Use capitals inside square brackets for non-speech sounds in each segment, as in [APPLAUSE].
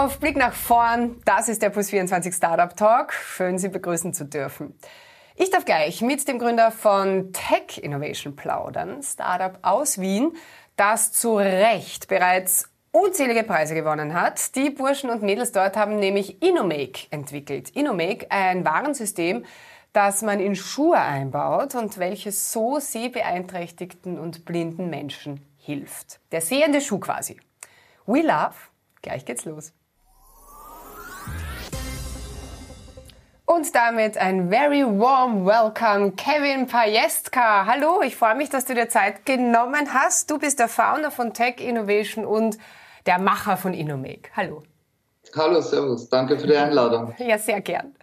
auf Blick nach vorn. Das ist der Plus24 Startup Talk. Schön, Sie begrüßen zu dürfen. Ich darf gleich mit dem Gründer von Tech Innovation plaudern, Startup aus Wien, das zu Recht bereits unzählige Preise gewonnen hat. Die Burschen und Mädels dort haben nämlich Innomake entwickelt. Innomake, ein Warensystem, das man in Schuhe einbaut und welches so sehbeeinträchtigten und blinden Menschen hilft. Der sehende Schuh quasi. We love. Gleich geht's los. Und damit ein very warm welcome, Kevin Pajestka. Hallo, ich freue mich, dass du dir Zeit genommen hast. Du bist der Founder von Tech Innovation und der Macher von Innomake. Hallo. Hallo, Servus. Danke für die Einladung. Ja, sehr gern.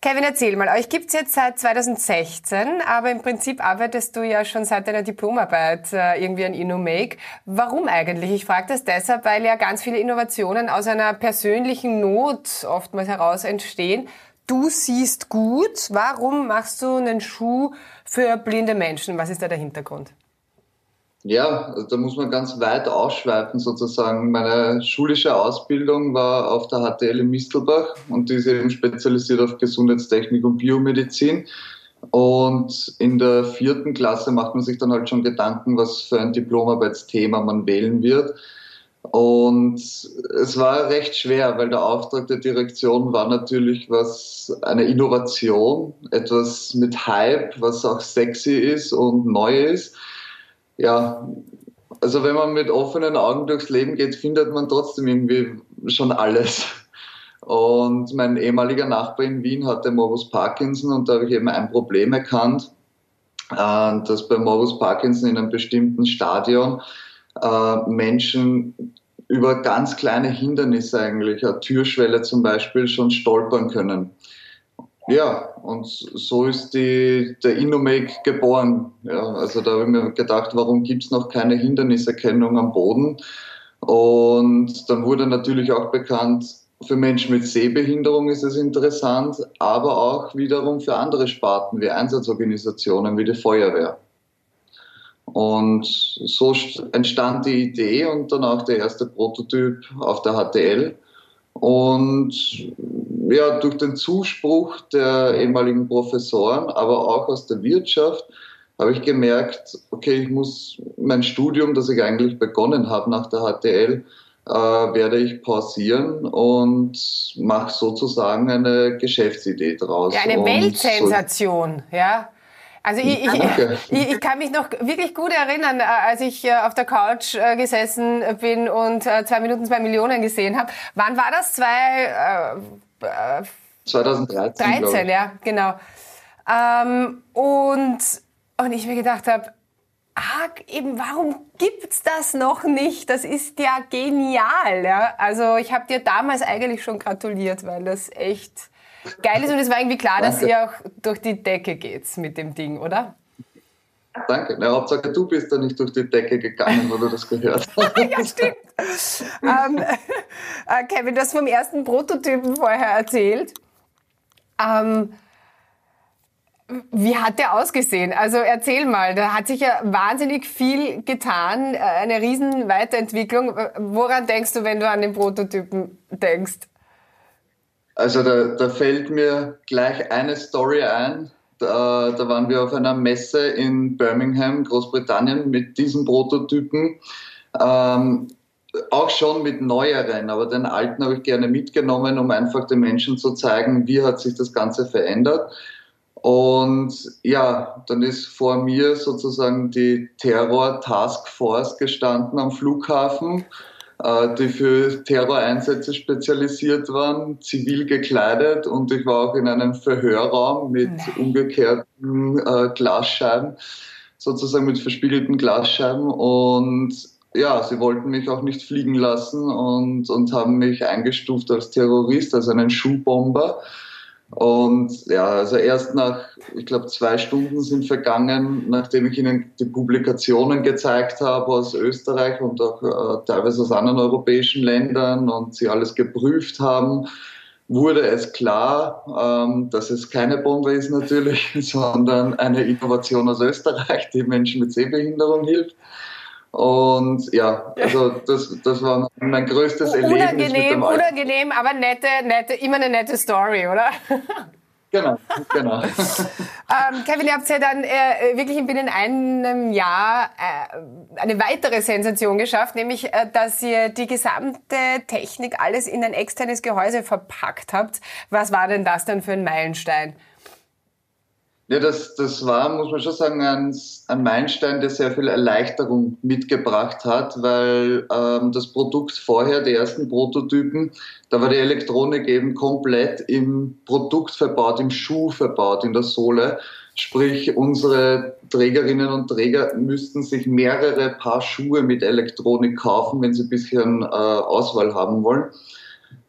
Kevin, erzähl mal, euch gibt's jetzt seit 2016, aber im Prinzip arbeitest du ja schon seit deiner Diplomarbeit äh, irgendwie an InnoMake. Warum eigentlich? Ich frage das deshalb, weil ja ganz viele Innovationen aus einer persönlichen Not oftmals heraus entstehen. Du siehst gut. Warum machst du einen Schuh für blinde Menschen? Was ist da der Hintergrund? Ja, also da muss man ganz weit ausschweifen sozusagen. Meine schulische Ausbildung war auf der HTL in Mistelbach und die ist eben spezialisiert auf Gesundheitstechnik und Biomedizin. Und in der vierten Klasse macht man sich dann halt schon Gedanken, was für ein Diplomarbeitsthema man wählen wird. Und es war recht schwer, weil der Auftrag der Direktion war natürlich was, eine Innovation, etwas mit Hype, was auch sexy ist und neu ist ja, also wenn man mit offenen Augen durchs Leben geht, findet man trotzdem irgendwie schon alles. Und mein ehemaliger Nachbar in Wien hatte Morbus Parkinson und da habe ich eben ein Problem erkannt, dass bei Morbus Parkinson in einem bestimmten Stadion äh, Menschen über ganz kleine Hindernisse eigentlich, eine Türschwelle zum Beispiel, schon stolpern können. Ja, und so ist die, der Innomake geboren. Ja, also da habe ich mir gedacht, warum gibt es noch keine Hinderniserkennung am Boden? Und dann wurde natürlich auch bekannt, für Menschen mit Sehbehinderung ist es interessant, aber auch wiederum für andere Sparten wie Einsatzorganisationen wie die Feuerwehr. Und so entstand die Idee und dann auch der erste Prototyp auf der HTL. Und ja, durch den Zuspruch der ehemaligen Professoren, aber auch aus der Wirtschaft, habe ich gemerkt, okay, ich muss mein Studium, das ich eigentlich begonnen habe nach der HTL, äh, werde ich pausieren und mache sozusagen eine Geschäftsidee draus. Ja, eine Weltsensation, so ja. Also ich, ich, [LAUGHS] ich, ich, kann mich noch wirklich gut erinnern, äh, als ich äh, auf der Couch äh, gesessen bin und zwei Minuten zwei Millionen gesehen habe. Wann war das? Zwei, äh, 2013. 13, ja, genau. Ähm, und, und ich mir gedacht habe, ah, eben, warum gibt's das noch nicht? Das ist ja genial. Ja? Also ich habe dir damals eigentlich schon gratuliert, weil das echt geil ist und es war irgendwie klar, Danke. dass ihr auch durch die Decke geht mit dem Ding, oder? Danke. Na, Hauptsache, du bist da nicht durch die Decke gegangen, wo du das gehört [LAUGHS] hast. ja, stimmt. ähm, [LAUGHS] äh, Kevin, du hast vom ersten Prototypen vorher erzählt. Ähm, wie hat der ausgesehen? Also erzähl mal, da hat sich ja wahnsinnig viel getan, äh, eine riesen Weiterentwicklung. Woran denkst du, wenn du an den Prototypen denkst? Also da, da fällt mir gleich eine Story ein. Da, da, waren wir auf einer Messe in Birmingham, Großbritannien, mit diesen Prototypen. Ähm, auch schon mit neueren, aber den alten habe ich gerne mitgenommen, um einfach den Menschen zu zeigen, wie hat sich das Ganze verändert. Und ja, dann ist vor mir sozusagen die Terror Task Force gestanden am Flughafen die für Terroreinsätze spezialisiert waren, zivil gekleidet und ich war auch in einem Verhörraum mit umgekehrten äh, Glasscheiben, sozusagen mit verspiegelten Glasscheiben und ja, sie wollten mich auch nicht fliegen lassen und, und haben mich eingestuft als Terrorist, als einen Schuhbomber. Und ja, also erst nach, ich glaube, zwei Stunden sind vergangen, nachdem ich Ihnen die Publikationen gezeigt habe aus Österreich und auch äh, teilweise aus anderen europäischen Ländern und Sie alles geprüft haben, wurde es klar, ähm, dass es keine Bombe ist natürlich, [LAUGHS] sondern eine Innovation aus Österreich, die Menschen mit Sehbehinderung hilft. Und ja, also das, das war mein größtes unangenehm, Erlebnis. Unangenehm, unangenehm, aber nette, nette, immer eine nette Story, oder? Genau, genau. [LAUGHS] ähm, Kevin, ihr habt ja dann äh, wirklich binnen einem Jahr äh, eine weitere Sensation geschafft, nämlich, äh, dass ihr die gesamte Technik alles in ein externes Gehäuse verpackt habt. Was war denn das dann für ein Meilenstein? Ja, das, das war, muss man schon sagen, ein, ein Meilenstein, der sehr viel Erleichterung mitgebracht hat, weil ähm, das Produkt vorher, die ersten Prototypen, da war die Elektronik eben komplett im Produkt verbaut, im Schuh verbaut, in der Sohle. Sprich, unsere Trägerinnen und Träger müssten sich mehrere Paar Schuhe mit Elektronik kaufen, wenn sie ein bisschen äh, Auswahl haben wollen.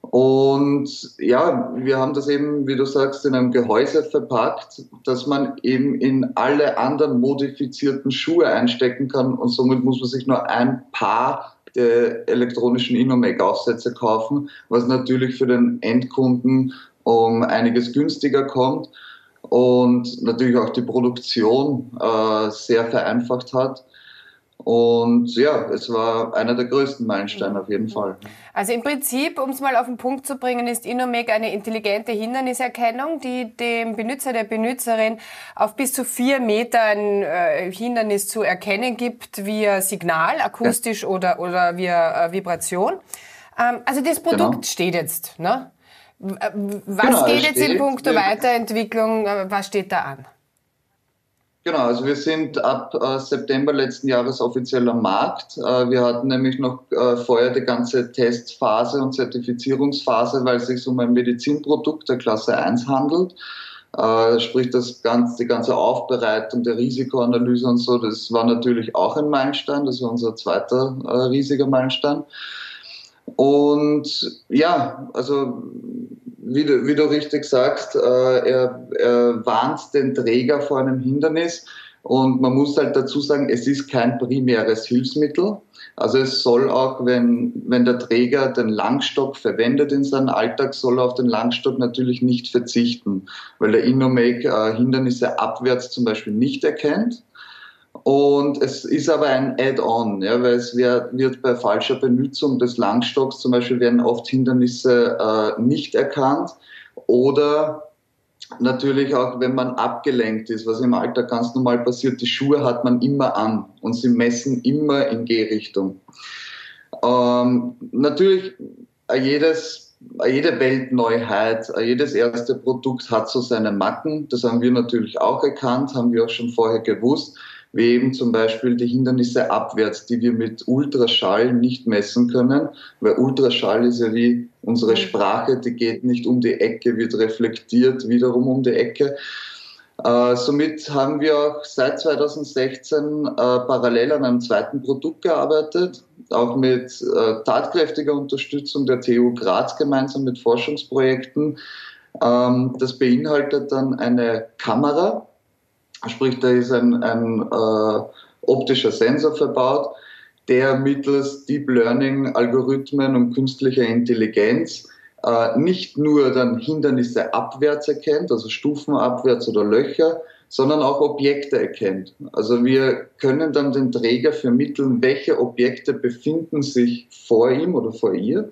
Und ja, wir haben das eben, wie du sagst, in einem Gehäuse verpackt, dass man eben in alle anderen modifizierten Schuhe einstecken kann und somit muss man sich nur ein Paar der elektronischen Inomake-Aufsätze kaufen, was natürlich für den Endkunden um einiges günstiger kommt und natürlich auch die Produktion äh, sehr vereinfacht hat. Und ja, es war einer der größten Meilensteine auf jeden Fall. Also im Prinzip, um es mal auf den Punkt zu bringen, ist Inomec eine intelligente Hinderniserkennung, die dem Benutzer, der Benutzerin auf bis zu vier Meter ein äh, Hindernis zu erkennen gibt via Signal, akustisch ja. oder, oder via äh, Vibration. Ähm, also das Produkt genau. steht jetzt. Ne? Äh, was genau, geht jetzt in puncto Weiterentwicklung, äh, was steht da an? Genau, also wir sind ab äh, September letzten Jahres offiziell am Markt. Äh, wir hatten nämlich noch äh, vorher die ganze Testphase und Zertifizierungsphase, weil es sich um ein Medizinprodukt der Klasse 1 handelt. Äh, sprich, das ganze, die ganze Aufbereitung der Risikoanalyse und so, das war natürlich auch ein Meilenstein. Das war unser zweiter äh, riesiger Meilenstein. Und ja, also wie du, wie du richtig sagst, äh, er, er warnt den Träger vor einem Hindernis. Und man muss halt dazu sagen, es ist kein primäres Hilfsmittel. Also es soll auch, wenn, wenn der Träger den Langstock verwendet in seinem Alltag, soll er auf den Langstock natürlich nicht verzichten, weil der InnoMake äh, Hindernisse abwärts zum Beispiel nicht erkennt. Und es ist aber ein Add-on, ja, weil es wird, wird bei falscher Benutzung des Langstocks zum Beispiel werden oft Hindernisse äh, nicht erkannt oder natürlich auch, wenn man abgelenkt ist, was im Alter ganz normal passiert, die Schuhe hat man immer an und sie messen immer in Gehrichtung. Ähm, natürlich, jedes, jede Weltneuheit, jedes erste Produkt hat so seine Macken. Das haben wir natürlich auch erkannt, haben wir auch schon vorher gewusst wie eben zum Beispiel die Hindernisse abwärts, die wir mit Ultraschall nicht messen können, weil Ultraschall ist ja wie unsere. Sprache, die geht nicht um die Ecke, wird reflektiert wiederum um die Ecke. Äh, somit haben wir auch seit 2016 äh, parallel an einem zweiten Produkt gearbeitet, auch mit äh, tatkräftiger Unterstützung der TU Graz gemeinsam mit Forschungsprojekten. Ähm, das beinhaltet dann eine Kamera, Sprich, da ist ein, ein äh, optischer Sensor verbaut, der mittels Deep Learning Algorithmen und künstlicher Intelligenz äh, nicht nur dann Hindernisse abwärts erkennt, also Stufen abwärts oder Löcher, sondern auch Objekte erkennt. Also wir können dann den Träger vermitteln, welche Objekte befinden sich vor ihm oder vor ihr.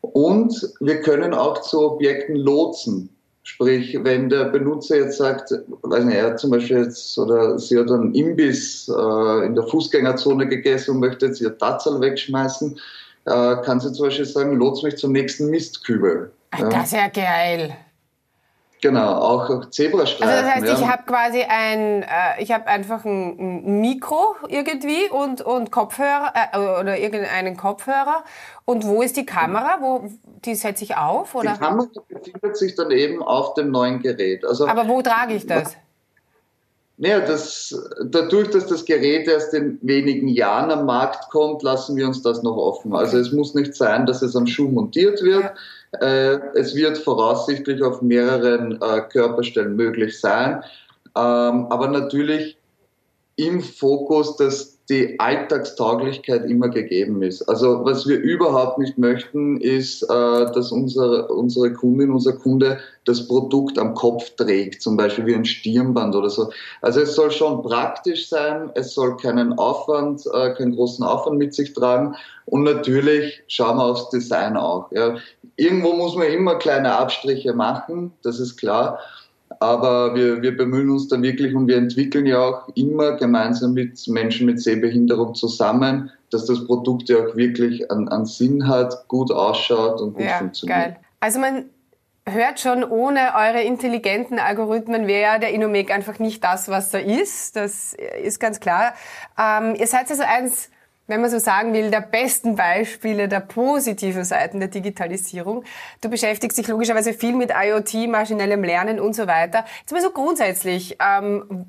Und wir können auch zu Objekten lotsen. Sprich, wenn der Benutzer jetzt sagt, weiß nicht, er hat zum Beispiel jetzt oder sie hat einen Imbiss äh, in der Fußgängerzone gegessen und möchte jetzt ihr Tatzel wegschmeißen, äh, kann sie zum Beispiel sagen, lotst mich zum nächsten Mistkübel. Ach, ja. Das ist ja geil. Genau, auch Zebrastreifen. Also das heißt, ja. ich habe quasi ein, äh, ich habe einfach ein, Mikro irgendwie und, und Kopfhörer äh, oder irgendeinen Kopfhörer. Und wo ist die Kamera? Wo die setze ich auf? Oder? Die Kamera befindet sich dann eben auf dem neuen Gerät. Also, Aber wo trage ich das? Naja, das, dadurch, dass das Gerät erst in wenigen Jahren am Markt kommt, lassen wir uns das noch offen. Also es muss nicht sein, dass es am Schuh montiert wird. Ja es wird voraussichtlich auf mehreren äh, Körperstellen möglich sein, ähm, aber natürlich im Fokus des die Alltagstauglichkeit immer gegeben ist. Also was wir überhaupt nicht möchten, ist, äh, dass unsere, unsere Kundin, unser Kunde das Produkt am Kopf trägt, zum Beispiel wie ein Stirnband oder so. Also es soll schon praktisch sein, es soll keinen Aufwand, äh, keinen großen Aufwand mit sich tragen und natürlich schauen wir aufs Design auch. Ja. Irgendwo muss man immer kleine Abstriche machen, das ist klar. Aber wir, wir bemühen uns da wirklich und wir entwickeln ja auch immer gemeinsam mit Menschen mit Sehbehinderung zusammen, dass das Produkt ja auch wirklich einen, einen Sinn hat, gut ausschaut und gut ja, funktioniert. Geil. Also man hört schon, ohne eure intelligenten Algorithmen wäre der Inomec einfach nicht das, was er ist. Das ist ganz klar. Ähm, ihr seid also eins wenn man so sagen will, der besten Beispiele der positiven Seiten der Digitalisierung. Du beschäftigst dich logischerweise viel mit IoT, maschinellem Lernen und so weiter. Jetzt mal so grundsätzlich, ähm,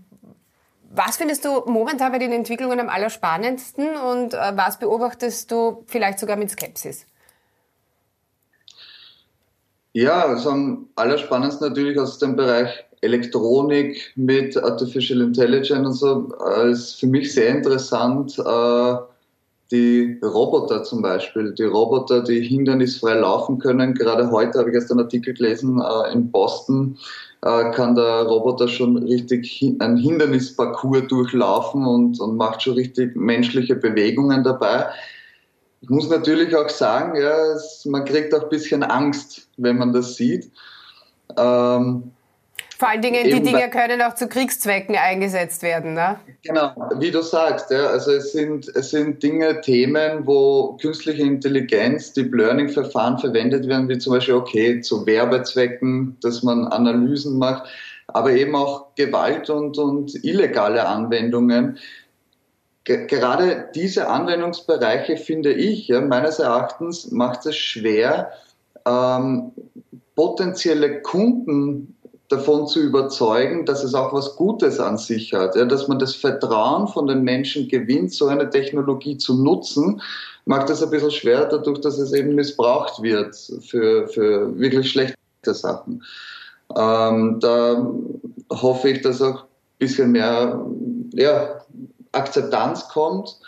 was findest du momentan bei den Entwicklungen am allerspannendsten und äh, was beobachtest du vielleicht sogar mit Skepsis? Ja, also am allerspannendsten natürlich aus dem Bereich Elektronik mit Artificial Intelligence und so. Äh, ist für mich sehr interessant, äh, die Roboter zum Beispiel, die Roboter, die hindernisfrei laufen können. Gerade heute habe ich erst einen Artikel gelesen, äh, in Boston äh, kann der Roboter schon richtig hin, ein Hindernisparcours durchlaufen und, und macht schon richtig menschliche Bewegungen dabei. Ich muss natürlich auch sagen, ja, es, man kriegt auch ein bisschen Angst, wenn man das sieht. Ähm, vor allen Dingen, die Dinge können auch zu Kriegszwecken eingesetzt werden, ne? Genau, wie du sagst, ja, also es sind, es sind Dinge, Themen, wo künstliche Intelligenz, Deep Learning-Verfahren verwendet werden, wie zum Beispiel, okay, zu Werbezwecken, dass man Analysen macht, aber eben auch Gewalt und, und illegale Anwendungen. Ge gerade diese Anwendungsbereiche, finde ich, ja, meines Erachtens, macht es schwer, ähm, potenzielle Kunden davon zu überzeugen, dass es auch was Gutes an sich hat, ja, dass man das Vertrauen von den Menschen gewinnt, so eine Technologie zu nutzen, macht es ein bisschen schwer, dadurch, dass es eben missbraucht wird für, für wirklich schlechte Sachen. Ähm, da hoffe ich, dass auch ein bisschen mehr ja, Akzeptanz kommt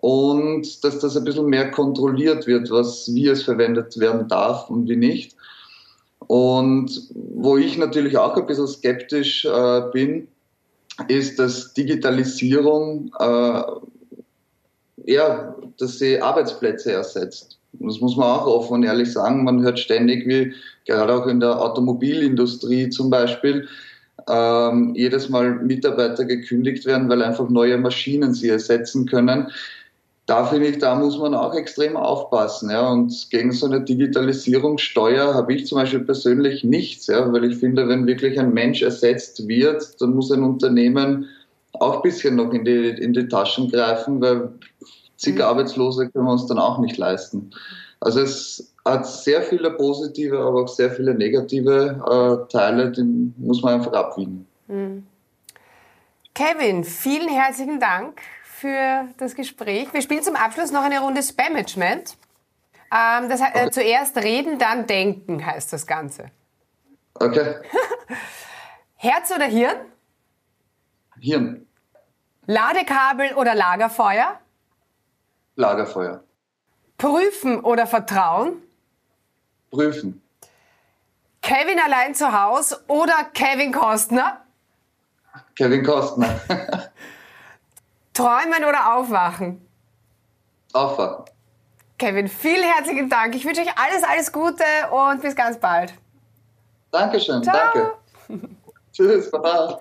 und dass das ein bisschen mehr kontrolliert wird, was, wie es verwendet werden darf und wie nicht. Und wo ich natürlich auch ein bisschen skeptisch äh, bin, ist, dass Digitalisierung, äh, ja, dass sie Arbeitsplätze ersetzt. Das muss man auch offen und ehrlich sagen. Man hört ständig, wie gerade auch in der Automobilindustrie zum Beispiel, ähm, jedes Mal Mitarbeiter gekündigt werden, weil einfach neue Maschinen sie ersetzen können da finde ich, da muss man auch extrem aufpassen. Ja. Und gegen so eine Digitalisierungssteuer habe ich zum Beispiel persönlich nichts, ja, weil ich finde, wenn wirklich ein Mensch ersetzt wird, dann muss ein Unternehmen auch ein bisschen noch in die, in die Taschen greifen, weil zig mhm. Arbeitslose können wir uns dann auch nicht leisten. Also es hat sehr viele positive, aber auch sehr viele negative äh, Teile, die muss man einfach abwiegen. Mhm. Kevin, vielen herzlichen Dank für das Gespräch. Wir spielen zum Abschluss noch eine Runde Spamagement. Ähm, das, äh, zuerst reden, dann denken heißt das Ganze. Okay. [LAUGHS] Herz oder Hirn? Hirn. Ladekabel oder Lagerfeuer? Lagerfeuer. Prüfen oder Vertrauen? Prüfen. Kevin allein zu Hause oder Kevin Kostner? Kevin Kostner. [LAUGHS] Träumen oder aufwachen? Aufwachen. Kevin, vielen herzlichen Dank. Ich wünsche euch alles, alles Gute und bis ganz bald. Dankeschön, Ciao. danke. [LAUGHS] Tschüss, baba.